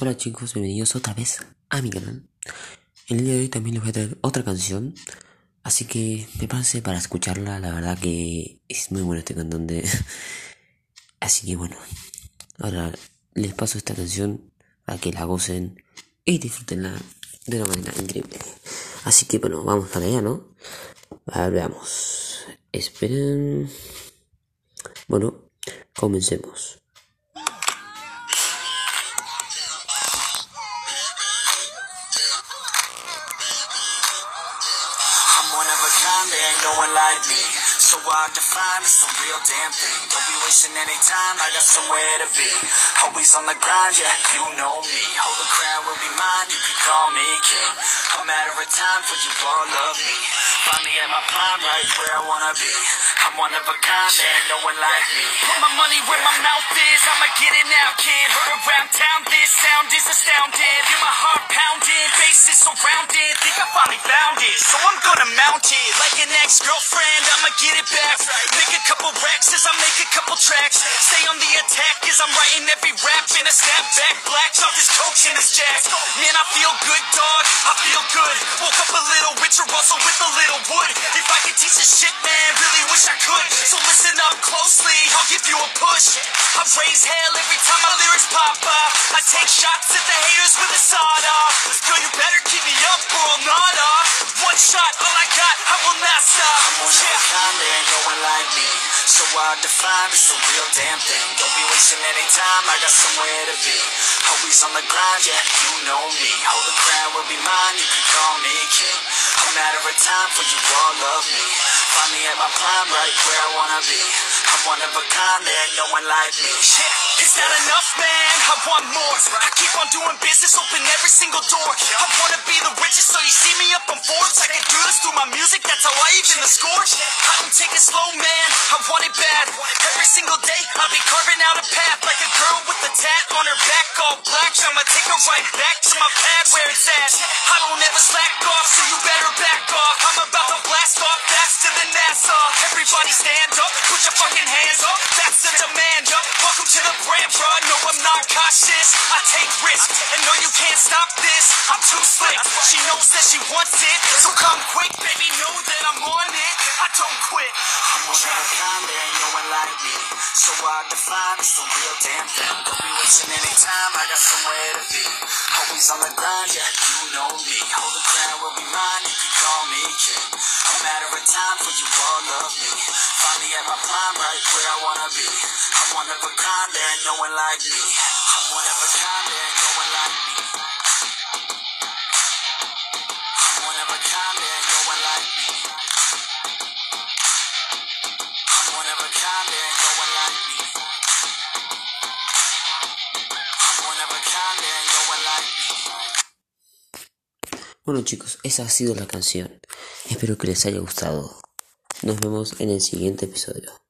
Hola chicos, bienvenidos otra vez a mi canal. El día de hoy también les voy a traer otra canción, así que prepárense para escucharla, la verdad que es muy bueno este cantante. Así que bueno, ahora les paso esta canción para que la gocen y disfrutenla de una manera increíble. Así que bueno, vamos para allá, ¿no? A ver, veamos. Esperen. Bueno, comencemos. One like me. So hard to find, it's a real damn thing. Don't be wasting any time, I got somewhere to be. Always on the grind, yeah, you know me. Hold the crown will be mine, you can call me king. A matter of time for you all love me. Find me at my prime, right where I wanna be. I'm one of a kind, there no one like me. Put my money where my mouth is, I'ma get it now, kid. Heard around town, this sound is astounding. Feel my heart face is surrounded. Think I finally found it, so I'm gonna mount it. Like an ex-girlfriend, I'ma get it back. Make a couple racks as I make a couple tracks. Stay on the attack as I'm writing every rap in a snapback. Blacks off this coach and this jazz. Man, I feel good, dog. I feel good. Woke up a little richer, also with a little wood. If I could teach this shit, man, really wish I could. So listen up closely, I'll give you a push. I raise hell every time my lyrics pop up. I take shots at the haters with a sawed off. Girl, you better keep me up or I'm not off. One shot, all I got, I will not stop. I'm one of a kind, there ain't no one like me. So hard to find, it's a real damn thing. Don't be wasting any time, I got somewhere to be. Always on the grind, yeah, you know me. Hold the crown will be mine, you can call me king. A matter of time for you all love me. Find me at my prime, right where I wanna be. I'm one of a kind, there ain't no one like me. Yeah, it's not enough, man. I want more. I keep on doing business, open every single door. I wanna be the richest, so you see me up on Forbes. I can do this through my music, that's how I even the score. I don't take it slow, man. I want it bad. Every single day, I'll be carving out a path like a girl with a tat on her back, all black. I'ma take her right back to my pad where it's at. I don't ever slack off, so you better back off. I'm about to blast off faster than NASA. Everybody stand up, put your fucking hands up. That's the demand up. Welcome to the brand, bro. No, I'm not cautious. I take risks, and no, you can't stop this. I'm too slick. She knows that she wants it, so come quick, baby. Know that I'm on it. I don't quit. I'm one of a kind, there ain't no one like me. So to find, it's the real damn thing. Don't be wasting any time, I got somewhere to be. Always on the grind, yeah, you know me. Hold the crown will be mine, if you can call me king. A matter of time for you all love me. Find me at my prime, right where I wanna be. I'm one of a kind, there ain't no one like me. Bueno chicos, esa ha sido la canción. Espero que les haya gustado. Nos vemos en el siguiente episodio.